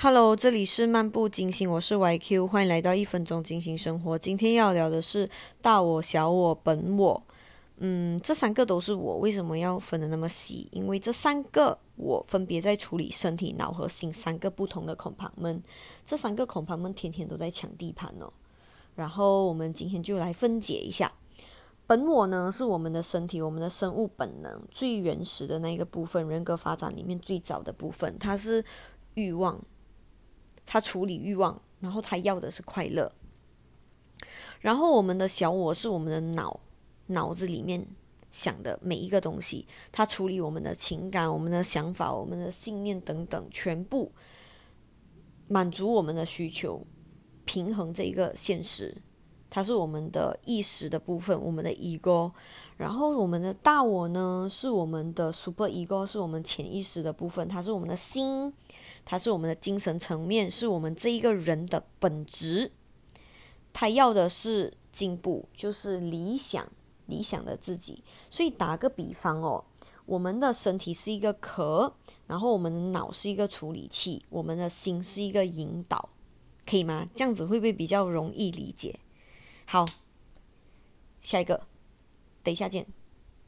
Hello，这里是漫步金星，我是 YQ，欢迎来到一分钟金星生活。今天要聊的是大我、小我、本我。嗯，这三个都是我，为什么要分的那么细？因为这三个我分别在处理身体、脑和心三个不同的恐怕们。这三个恐怕们天天都在抢地盘哦。然后我们今天就来分解一下。本我呢，是我们的身体，我们的生物本能最原始的那个部分，人格发展里面最早的部分，它是欲望。他处理欲望，然后他要的是快乐。然后我们的小我是我们的脑，脑子里面想的每一个东西，他处理我们的情感、我们的想法、我们的信念等等，全部满足我们的需求，平衡这一个现实。它是我们的意识的部分，我们的 ego。然后我们的大我呢，是我们的 super ego，是我们潜意识的部分，它是我们的心。它是我们的精神层面，是我们这一个人的本质。他要的是进步，就是理想，理想的自己。所以打个比方哦，我们的身体是一个壳，然后我们的脑是一个处理器，我们的心是一个引导，可以吗？这样子会不会比较容易理解？好，下一个，等一下见。